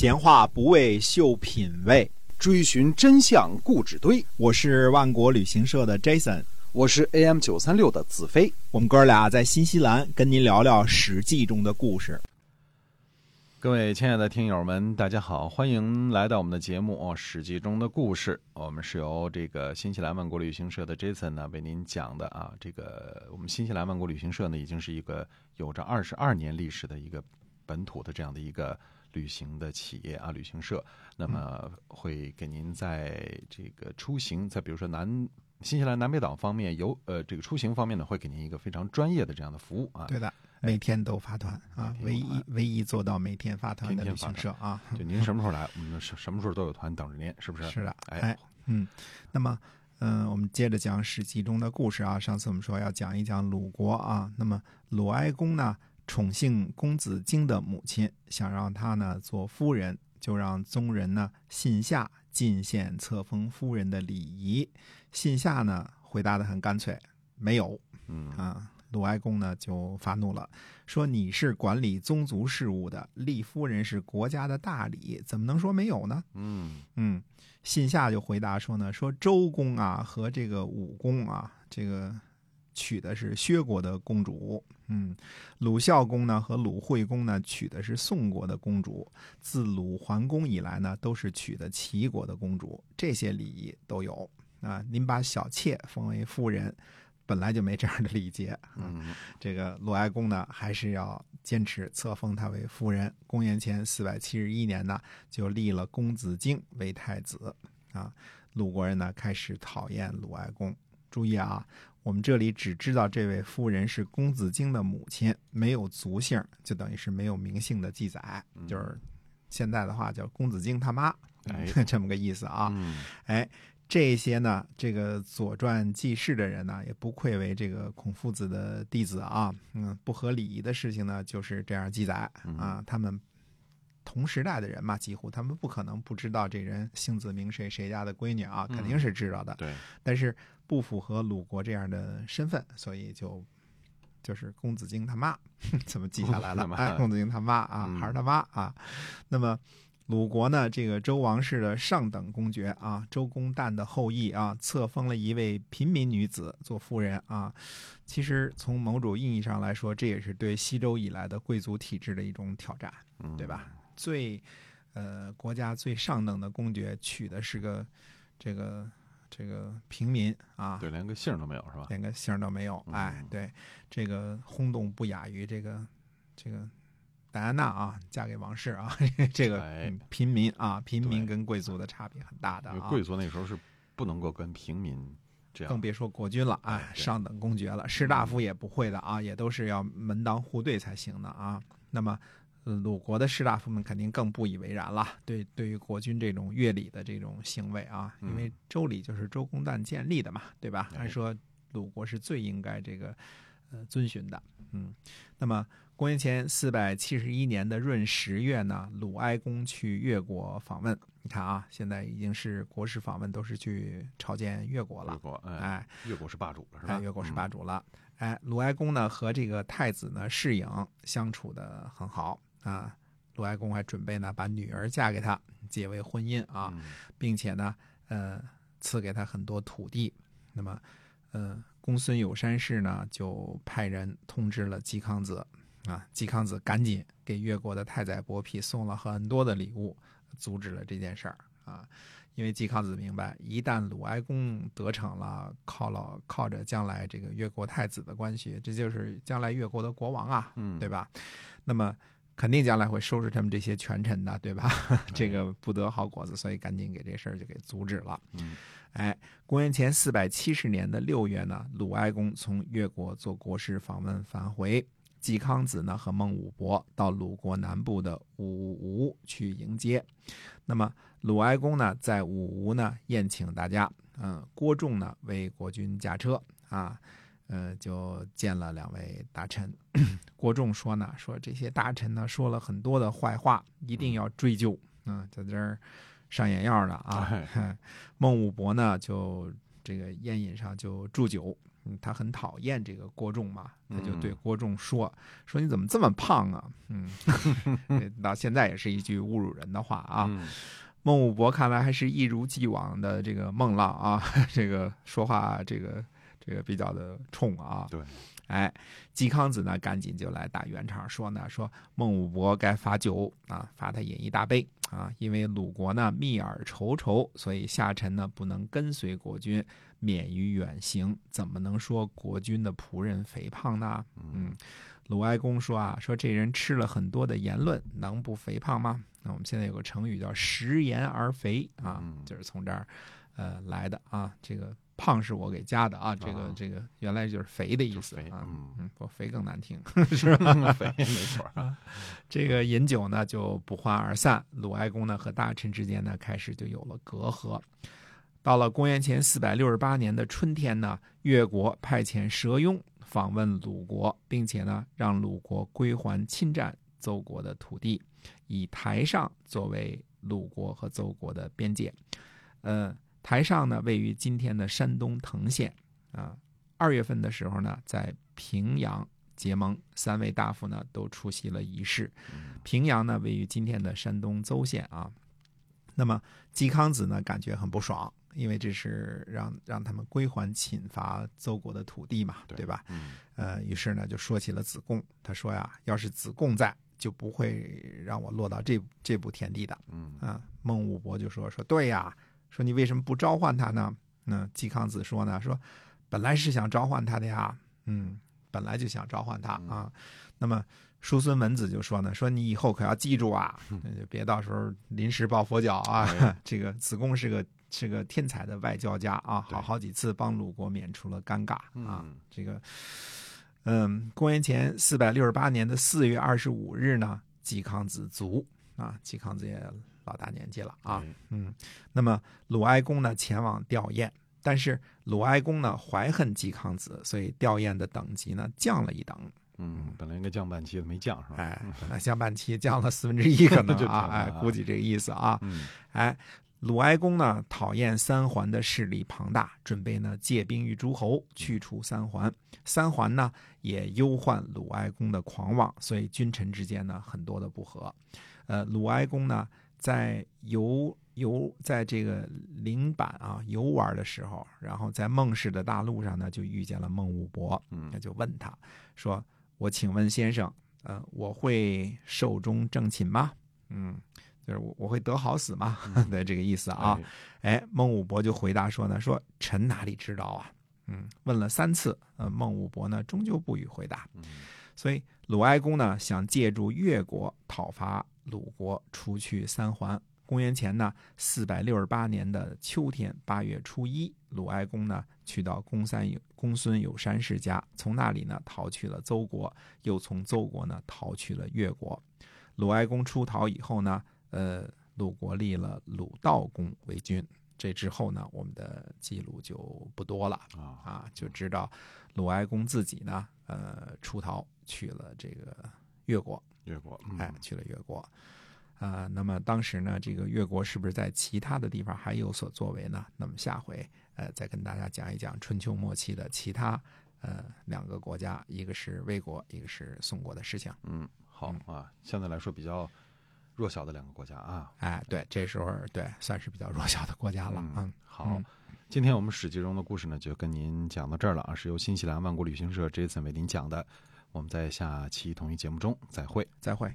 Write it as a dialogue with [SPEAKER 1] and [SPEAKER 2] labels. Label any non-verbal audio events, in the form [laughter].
[SPEAKER 1] 闲话不为秀品味，
[SPEAKER 2] 追寻真相固执堆。
[SPEAKER 1] 我是万国旅行社的 Jason，
[SPEAKER 2] 我是 AM 九三六的子飞。
[SPEAKER 1] 我们哥俩在新西兰跟您聊聊《史记》中的故事。
[SPEAKER 3] 各位亲爱的听友们，大家好，欢迎来到我们的节目哦，《史记》中的故事。我们是由这个新西兰万国旅行社的 Jason 呢为您讲的啊。这个我们新西兰万国旅行社呢，已经是一个有着二十二年历史的一个本土的这样的一个。旅行的企业啊，旅行社，那么会给您在这个出行，在比如说南新西兰南北岛方面游呃这个出行方面呢，会给您一个非常专业的这样的服务啊。
[SPEAKER 1] 对的，每天都发团啊，唯一唯一做到每天发团的旅行社啊。
[SPEAKER 3] 就您什么时候来，我们什什么时候都有团等着您，是不是？
[SPEAKER 1] 是的，哎，嗯，那么嗯，我们接着讲《史记》中的故事啊。上次我们说要讲一讲鲁国啊，那么鲁哀公呢？宠幸公子荆的母亲，想让他呢做夫人，就让宗人呢信下进献册封夫人的礼仪。信下呢回答的很干脆，没有。
[SPEAKER 3] 嗯
[SPEAKER 1] 啊，鲁哀公呢就发怒了，说你是管理宗族事务的，立夫人是国家的大礼，怎么能说没有呢？
[SPEAKER 3] 嗯
[SPEAKER 1] 嗯，信下就回答说呢，说周公啊和这个武公啊，这个。娶的是薛国的公主，嗯，鲁孝公呢和鲁惠公呢娶的是宋国的公主，自鲁桓公以来呢都是娶的齐国的公主，这些礼仪都有啊。您把小妾封为夫人，本来就没这样的礼节，
[SPEAKER 3] 嗯，
[SPEAKER 1] 这个鲁哀公呢还是要坚持册封她为夫人。公元前四百七十一年呢，就立了公子荆为太子啊。鲁国人呢开始讨厌鲁哀公，注意啊。我们这里只知道这位夫人是公子荆的母亲，没有族姓，就等于是没有名姓的记载，就是现在的话叫公子荆他妈，[laughs] 这么个意思啊。哎，这些呢，这个左传记事的人呢，也不愧为这个孔夫子的弟子啊。嗯，不合礼仪的事情呢，就是这样记载啊。他们同时代的人嘛，几乎他们不可能不知道这人姓子名谁，谁家的闺女啊，肯定是知道的。
[SPEAKER 3] 对，
[SPEAKER 1] 但是。不符合鲁国这样的身份，所以就就是公子荆他妈 [laughs] 怎么记下来了？哎，公子荆他妈啊，还是他妈啊？那么鲁国呢？这个周王室的上等公爵啊，周公旦的后裔啊，册封了一位平民女子做夫人啊。其实从某种意义上来说，这也是对西周以来的贵族体制的一种挑战，对吧？最呃，国家最上等的公爵娶的是个这个。这个平民啊，
[SPEAKER 3] 对，连个姓都没有是吧？
[SPEAKER 1] 连个姓都没有，哎，对，这个轰动不亚于这个这个戴安娜啊，嫁给王室啊，[laughs] 这个平民啊，平民跟贵族的差别很大的啊。
[SPEAKER 3] 贵族那时候是不能够跟平民这样，
[SPEAKER 1] 更别说国君了，哎，上等公爵了，士大夫也不会的啊，也都是要门当户对才行的啊。那么。鲁国的士大夫们肯定更不以为然了。对，对于国君这种乐礼的这种行为啊，因为周礼就是周公旦建立的嘛，对吧？按说鲁国是最应该这个呃遵循的。嗯，那么公元前四百七十一年的闰十月呢，鲁哀公去越国访问。你看啊，现在已经是国事访问都是去朝见越国了。越
[SPEAKER 3] 国，哎，越国是霸主了，是吧？
[SPEAKER 1] 越国是霸主了。哎，鲁哀公呢和这个太子呢世颖相处的很好。啊，鲁哀公还准备呢，把女儿嫁给他，结为婚姻啊，并且呢，呃，赐给他很多土地。那么，呃，公孙有山氏呢，就派人通知了季康子，啊，季康子赶紧给越国的太宰伯嚭送了很多的礼物，阻止了这件事儿啊。因为季康子明白，一旦鲁哀公得逞了，靠了靠着将来这个越国太子的关系，这就是将来越国的国王啊，对吧？那么。肯定将来会收拾他们这些权臣的，对吧？[laughs] 这个不得好果子，所以赶紧给这事儿就给阻止了。
[SPEAKER 3] 嗯，
[SPEAKER 1] 哎，公元前四百七十年的六月呢，鲁哀公从越国做国事访问返回，季康子呢和孟武伯到鲁国南部的武吴去迎接。那么鲁哀公呢在武吴呢宴请大家，嗯，郭仲呢为国君驾车啊。呃，就见了两位大臣，[clears throat] 郭仲说呢，说这些大臣呢说了很多的坏话，一定要追究。嗯，在这儿上眼药了啊。[laughs] 孟武伯呢，就这个宴饮上就祝酒嗯他很讨厌这个郭仲嘛，他就
[SPEAKER 3] 嗯
[SPEAKER 1] 对郭仲说：“说你怎么这么胖啊？”嗯，[laughs] 到现在也是一句侮辱人的话啊。
[SPEAKER 3] 嗯
[SPEAKER 1] 孟武伯看来还是一如既往的这个孟浪啊，[laughs] 这个说话这个这个比较的冲啊。
[SPEAKER 3] 对，
[SPEAKER 1] 哎，嵇康子呢赶紧就来打圆场说呢，说孟武伯该罚酒啊，罚他饮一大杯啊，因为鲁国呢密耳稠稠，所以下臣呢不能跟随国君，免于远行，怎么能说国君的仆人肥胖呢？嗯，鲁哀公说啊，说这人吃了很多的言论，能不肥胖吗？那我们现在有个成语叫食言而肥啊，
[SPEAKER 3] 嗯
[SPEAKER 1] 就是从这儿呃来的啊。这个胖是我给加的啊，这个、
[SPEAKER 3] 啊
[SPEAKER 1] 这个原来就是肥的意思啊。
[SPEAKER 3] 嗯
[SPEAKER 1] 嗯，不肥更难听。[laughs]
[SPEAKER 3] 是吧 [laughs] 肥没错 [laughs] 啊，
[SPEAKER 1] 这个饮酒呢就不欢而散，鲁哀公呢和大臣之间呢开始就有了隔阂。到了公元前四百六十八年的春天呢，越国派遣蛇庸访问鲁国，并且呢让鲁国归还侵占邹国的土地，以台上作为鲁国和邹国的边界。呃，台上呢位于今天的山东滕县啊。二月份的时候呢，在平阳结盟，三位大夫呢都出席了仪式。平阳呢位于今天的山东邹县啊。那么嵇康子呢感觉很不爽，因为这是让让他们归还侵伐邹国的土地嘛，
[SPEAKER 3] 对
[SPEAKER 1] 对吧？
[SPEAKER 3] 嗯
[SPEAKER 1] 呃，于是呢就说起了子贡，他说呀，要是子贡在，就不会让我落到这这步田地的。
[SPEAKER 3] 嗯
[SPEAKER 1] 啊，孟武伯就说说对呀，说你为什么不召唤他呢？那季康子说呢，说本来是想召唤他的呀，嗯，本来就想召唤他啊。那么叔孙文子就说呢，说你以后可要记住啊，那就别到时候临时抱佛脚啊。
[SPEAKER 3] 哎
[SPEAKER 1] 这个子贡是个是个天才的外交家啊，好好几次帮鲁国免除了尴尬啊。
[SPEAKER 3] 嗯
[SPEAKER 1] 这个，嗯，公元前四百六十八年的四月二十五日呢，季康子卒啊，季康子也老大年纪了啊。
[SPEAKER 3] 哎
[SPEAKER 1] 嗯，那么鲁哀公呢前往吊唁，但是鲁哀公呢怀恨季康子，所以吊唁的等级呢降了一等。
[SPEAKER 3] 嗯，本来应该降半旗的没降是吧？[laughs]
[SPEAKER 1] 哎，降半旗降了四分之一可能 [laughs]
[SPEAKER 3] 就
[SPEAKER 1] 啊，哎估计这个意思啊。
[SPEAKER 3] 嗯
[SPEAKER 1] 哎，鲁哀公呢讨厌三桓的势力庞大，准备呢借兵于诸侯，去除三桓。三桓呢也忧患鲁哀公的狂妄，所以君臣之间呢很多的不和。呃，鲁哀公呢在游游在这个陵坂啊游玩的时候，然后在孟氏的大路上呢就遇见了孟武伯，
[SPEAKER 3] 嗯
[SPEAKER 1] 那就问他说：“我请问先生，呃，我会寿终正寝吗？”嗯。就是我我会得好死吗？[laughs] 的这个意思啊。
[SPEAKER 3] 哎
[SPEAKER 1] 哎，孟武伯就回答说呢，说臣哪里知道啊？嗯，问了三次，呃，孟武伯呢终究不予回答。
[SPEAKER 3] 嗯
[SPEAKER 1] 所以鲁哀公呢想借助越国讨伐鲁国，除去三桓。公元前呢四百六十八年的秋天八月初一，鲁哀公呢去到公三有公孙有山氏家，从那里呢逃去了邹国，又从邹国呢逃去了越国。鲁哀公出逃以后呢，呃，鲁国立了鲁道公为君。这之后呢，我们的记录就不多了
[SPEAKER 3] 啊
[SPEAKER 1] 啊，就知道鲁哀公自己呢，呃，出逃去了这个越国，
[SPEAKER 3] 越过
[SPEAKER 1] 哎，去了越国。啊、那么当时呢，这个越国是不是在其他的地方还有所作为呢？那么下回呃再跟大家讲一讲春秋末期的其他呃两个国家，一个是魏国，一个是宋国的事情。
[SPEAKER 3] 嗯好啊，相对来说比较弱小的两个国家啊。
[SPEAKER 1] 哎，对，这时候对算是比较弱小的国家了。嗯，
[SPEAKER 3] 好
[SPEAKER 1] 嗯，
[SPEAKER 3] 今天我们史记中的故事呢，就跟您讲到这儿了啊，是由新西兰万国旅行社 Jason 为您讲的。我们在下期同一节目中再会。
[SPEAKER 1] 再会。